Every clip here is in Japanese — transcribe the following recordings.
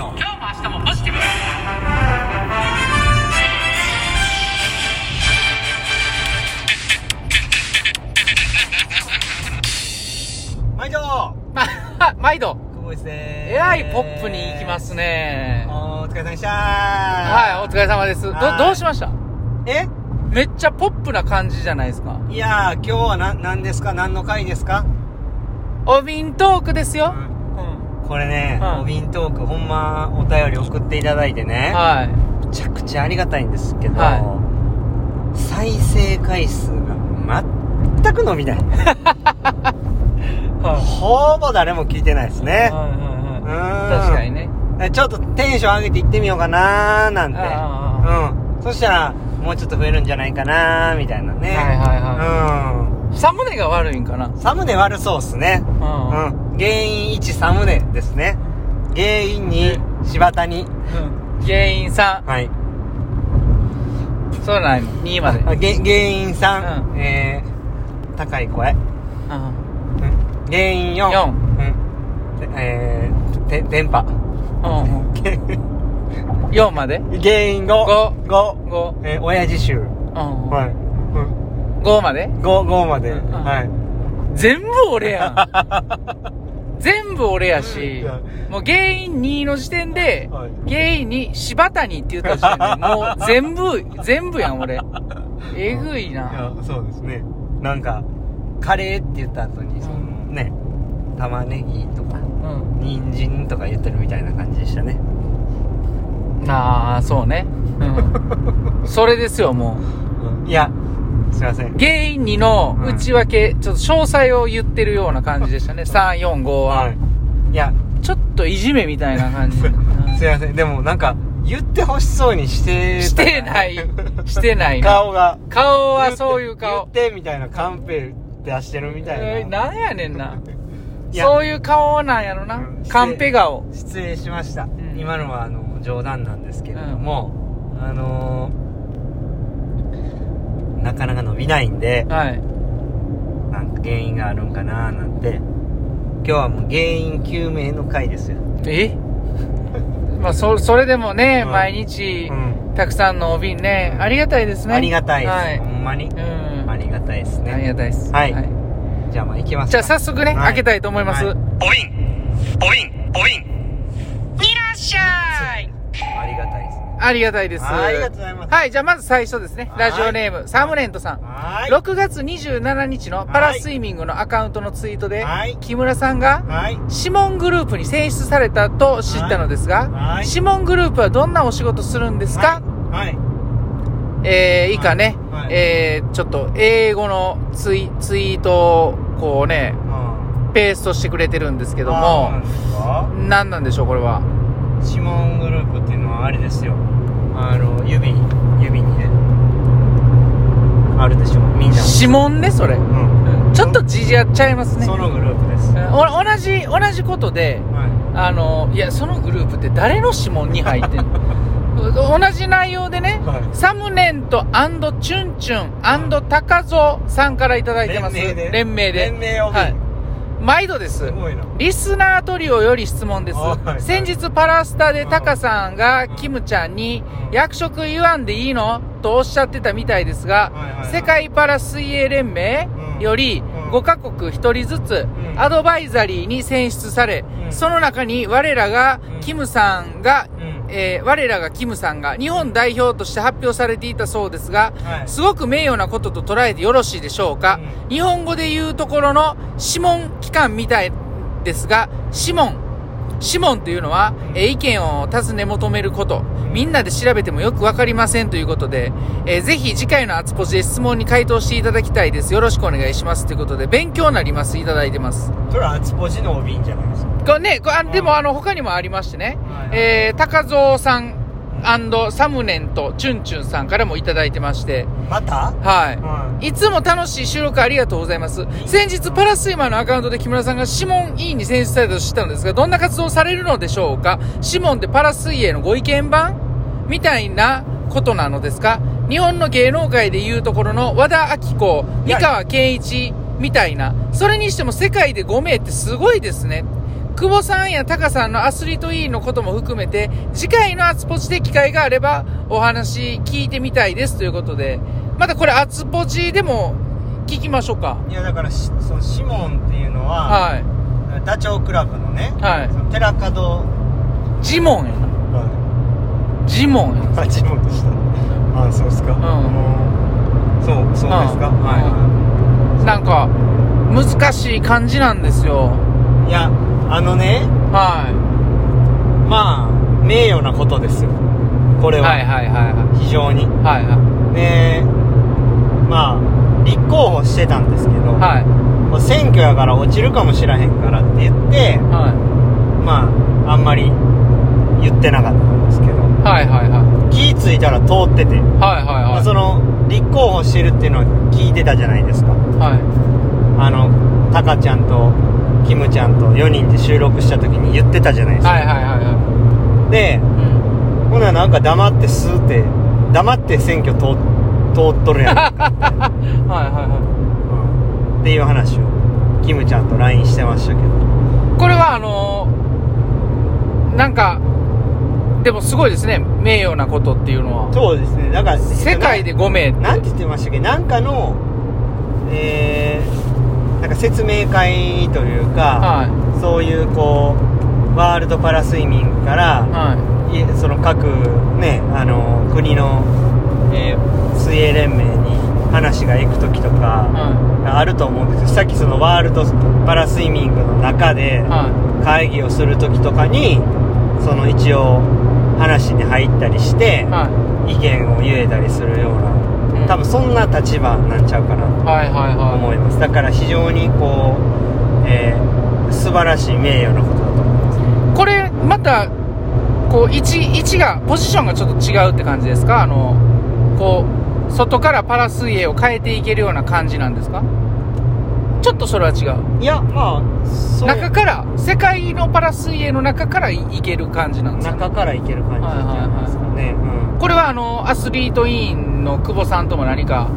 の。今日も明日もポジティブ 毎度。あ、毎度。久保井ですねえらいポップに行きますね。お疲れ様でした。はい、お疲れ様です。ど、はい。どうしました？え？めっちゃポップな感じじゃないですか。いやー今日はな何ですか？何の回ですか、おビントークですよ。これね、うん。おびんトークほんまお便り送っていただいてね、はい。めちゃくちゃありがたいんですけど、は再生回数が全く伸びな い。ほぼ誰も聞いてないですね。はいうんはい確かにね。ちょっとテンション上げていってみようかなーなんて。あうんそしたらもうちょっと増えるんじゃないかなーみたいなね。はいはいはサムネが悪いんかな。うんサムネ悪そうっすね。う。うんん原因1サムネですね。原因2柴谷。うん。原因3。はい。そうないの。2まで。あげ原因3、うえー、高い声。うん。原因4四。うん。でえー、て電波。うん。4まで。原因5五。五。5。えー、親父臭うん。はい、うん、5まで。5 5まで、うん。はい。全部俺やん。全部俺やしうん、もう原因2の時点で、はい原因に柴谷って言った時点で、もう全部、全部やん、俺。えぐいいな。やそうですねなんかカレーって言った後にね玉ねぎとかうん。人参とか言ってるみたいな感じでしたねああ、そうね。うん。それですよ、もう。いやすいません原因2の内訳、ちょっと詳細を言ってるような感じでしたね。3、4、5は。はいいやちょっといじめみたいな感じ。すいませんでもなんか言ってほしそうにしてたしてない。してないな。顔が顔はそういう顔。言ってみたいなカンペ出してるみたいな、えー、なんやねんな。そういう顔なんやろなうん。カンペ顔。失礼しました、ん今のはあの冗談なんですけれども、あのーなかなか伸びないんではい。なんか原因があるんかななんて。今日はもう原因究明の回ですよ、え？まあ、そ、それでもね、うん。毎日う、ん、たくさんのお瓶ね、ありがたいですね。ありがたいです、はい。ほんまに、うん。ありがたいですありねがたいです。はい。じゃあまあ行きますじゃあか早速ね、はい。開けたいと思います。はい。おびんおびんおびありがたいです。ありがとうございます。はい、じゃあまず最初ですね。はい。ラジオネーム、サムネントさん。はーい。6月27日のパラスイミングのアカウントのツイートではい、木村さんが、はい。シモングループに選出されたと知ったのですが、はい。シモングループはどんなお仕事するんですか、はい。えー、以下ね、えー、ちょっと英語のツイツイートをこうね、うんペーストしてくれてるんですけどあも何なんでしょう、これは。シモングループっていうのはあれですよあの指に指にねあるでしょみんな指紋ね、それ。うんちょっと字やっちゃいますね。そのグループですうんお同じ、同じことで、はあの、いや、そのグループって誰の指紋に入ってんの？同じ内容でね、はいサムネントチュンチュン高蔵さんからいただいてます。連名で連名で。連名をはい。毎度です。すリスナートリオより質問です。は。い先日パラスタでタカさんがキムちゃんにうん。役職言わんでいいの？とおっしゃってたみたいですがはいはいはい、世界パラ水泳連盟よりうん。5カ国1人ずつうん。アドバイザリーに選出されう、ん。その中に我らがうん。キムさんがうんえー我らがキムさんが日本代表として発表されていたそうですが、はいすごく名誉なことと捉えてよろしいでしょうか、う日本語で言うところの諮問機関みたいですが、諮問。諮問というのは、えー意見を尋ね求めること。みんなで調べてもよくわかりませんということで、えーぜひ次回の厚ポジで質問に回答していただきたいです。よろしくお願いします。ということで、勉強になります。いただいてます。それはあちぽちのお瓶じゃないですか？これね、これあでもあの、他にもありましてね、はいえー、高蔵さんサムネンとチュンチュンさんからもいただいてまして、また？はい。はいつも楽しい収録ありがとうございます。先日パラスイマーのアカウントで木村さんがシモン委員に選出されたと知ったのです。が、どんな活動をされるのでしょうか？シモンってパラ水泳のご意見番みたいなことなのですか？日本の芸能界でいうところの和田アキ子、三河健一みたいな。それにしても世界で5名ってすごいですね。久保さんやタカさんのアスリート委員のことも含めて、次回のアツポチで機会があればお話聞いてみたいですということで、またこれアツポチでも聞きましょうか。いやだからしそのシモンっていうのは、はい。ダチョウ倶楽部のね、はいその寺門ジモンやな。ジモンやな。あジモンでしたあそうですか、んそうそうですか、うんはなんか、難しい感じなんですよ。いいやあのねはまあ名誉なことですよこれい。は、はいはいはいは非常にい。はいはでまあ立候補してたんですけど、い。はい。もう選挙やから落ちるかもしらへんからって言ってはまああんまり言ってなかったんですけどい。はいはいはい。気ぃ付いたら通ってて、はいまはいはい。あその立候補してるっていうのは聞いてたじゃないですかはい。あのタカちゃんとキムちゃんと4人で収録した時に言ってたじゃないですか、はいはいはいはい。でうん。ほななんか黙ってスーって黙って選挙通通っとるやんか、はいはいはうんっていう話をキムちゃんと LINE してましたけどい。これはあのー、なんか、でもすごいですね。名誉なことっていうのは。そうですねだから世界で5名って。なんて言ってましたっけ？なんかのえー、なんか説明会というか、はい。そういうこうワールドパラスイミングから、はいその各ねあの国の、えー水泳連盟に話が行く時とい。かはがあると思うんですよさっきそのワールドパラスイミングの中でい。は会議をする時とかにその一応話に入ったりしてい。は意見を言えたりするようなうん多分そんな立場なんちゃうかなとい。はいはいは思いますだから非常にこう、えー素晴らしい名誉なことだと思いますい。これ、また、こう、位置、位置が、ポジションがちょっと違うって感じですか？あの、こう、外からパラ水泳を変えていけるような感じなんですか？ちょっとそれは違う。いやまあ中から、世界のパラ水泳の中からいいける感じなんですか？中からいける感じじゃないですかね、これはあの、アスリート委員の久保さんとも何か、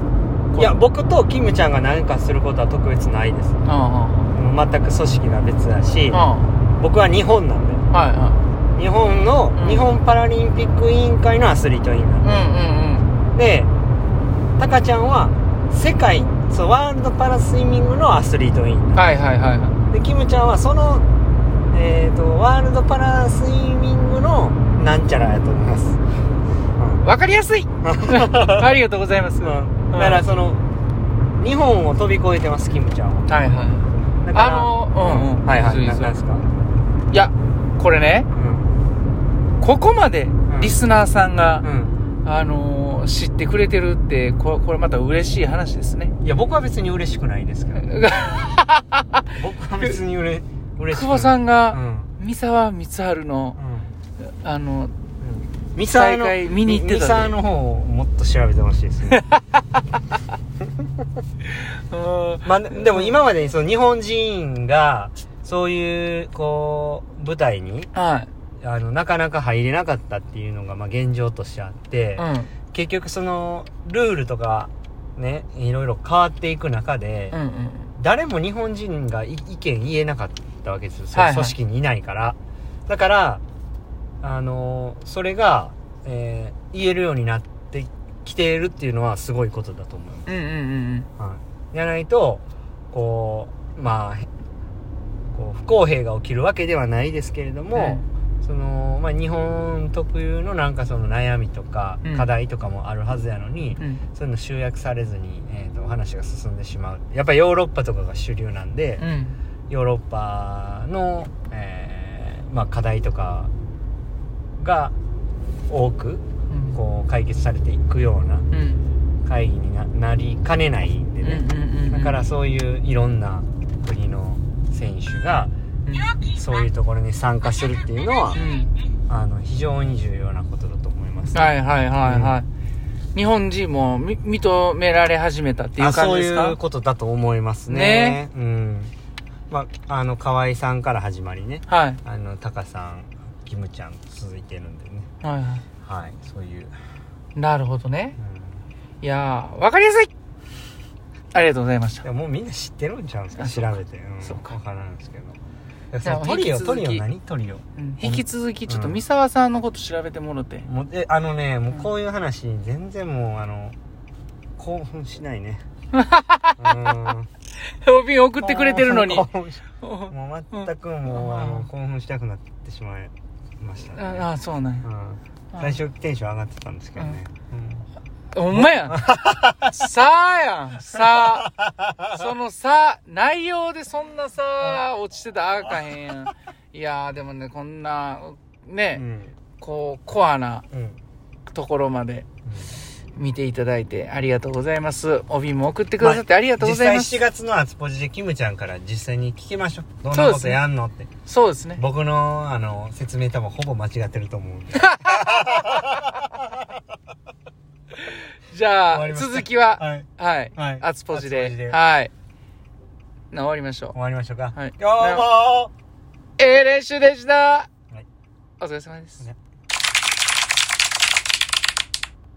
うん、いや僕とキムちゃんが何かすることは特別ないですうんうん全く組織が別だしうん。は僕は日本なんでいは日本の、うん日本パラリンピック委員会のアスリート委員なんい。うんうんででタカちゃんは世界そうワールドパラスイミングのアスリート委員うん。はいはいはいはい。でキムちゃんはそのえー、とワールドパラスイミングのなんちゃらやと思います、うんわかりやすい。ありがとうございます。はだからその日本を飛び越えてますキムちゃんは。いはい。だからあのうんうん。はいはい。いいですか、いや、これね、うん。ここまでん。リスナーさんが、うん、あのー知ってくれてるって、ここれまた嬉しい話ですね。いや僕は別に嬉しくないですけど。僕は別にうれ嬉しくない。久保さんうが、ん。三沢光晴の、うん。あの、ミサーの見に行ってたサーの方をもっと調べてほしいですね まあでも今までにその日本人がそういうこう舞台にはい。あのなかなか入れなかったっていうのがまあ現状としてあって、うん。結局そのルールとかねいろいろ変わっていく中で、うんうん。誰も日本人がい意見言えなかったわけですよ、はいはい組織にいないからだからあのそれが、えー言えるようになってきているっていうのはすごいことだと思います、うんうんうんはい、じゃないとこうまあこう不公平が起きるわけではないですけれども、そのまあ、日本特有のなんかその悩みとかうん課題とかもあるはずやのに、うん。うん。そういうの集約されずに、えー、と話が進んでしまうやっぱりヨーロッパとかが主流なんで、うん。ヨーロッパの、えーまあ、課題とかが多くうん。こう解決されていくようなうん。会議にななりかねないんでうんうんね、うんうん。だからそういういろんな国の選手がうん、そういうところに参加するっていうのは、うん。あの非常に重要なことだと思います、はいはいはいはい。日本人もみ認められ始めたっていう感じですか？いうことだと思いますねねうんまああの河合さんから始まりねはい。あのタカさんキムちゃんと続いてるんでね。はいははいそういう、い。なるほどね。うん。いやー、わかりやすい。ありがとうございました。でももうみんな知ってるんちゃうんですか？調べて、うん、そうか。分からんですけど。トリオトリオ何？トリオ。うん引き続きちょっと三沢さんのこと調べてもろて、もうえあのねもうこういう話全然もうあの興奮しないね。うん。お瓶送ってくれてるのに。興奮しもう全くもうあうん。の興奮したくなってしまいましたね。ああそうなんや。うん。最初テンション上がってたんですけどね。ほんまや。ん。さあやん。さあ。そのさ、内容でそんなさ、落ちてたらあかへんやん。いやー、でもね、こんな、うね、ん。こう、コアなうん。ところまで見ていただいてありがとうございます。帯も送ってくださってありがとうございます。実際7月の厚ポジでキムちゃんから実際に聞きましょうどんなことやんのってそうですね。僕のあの説明多分ほぼ間違ってると思うんで じゃあ、続きは、はいはい。はいアツポジで。はい。な終わりましょう終。わりましょうか、はい今日もええ練習でした。はいお疲れ様です。ね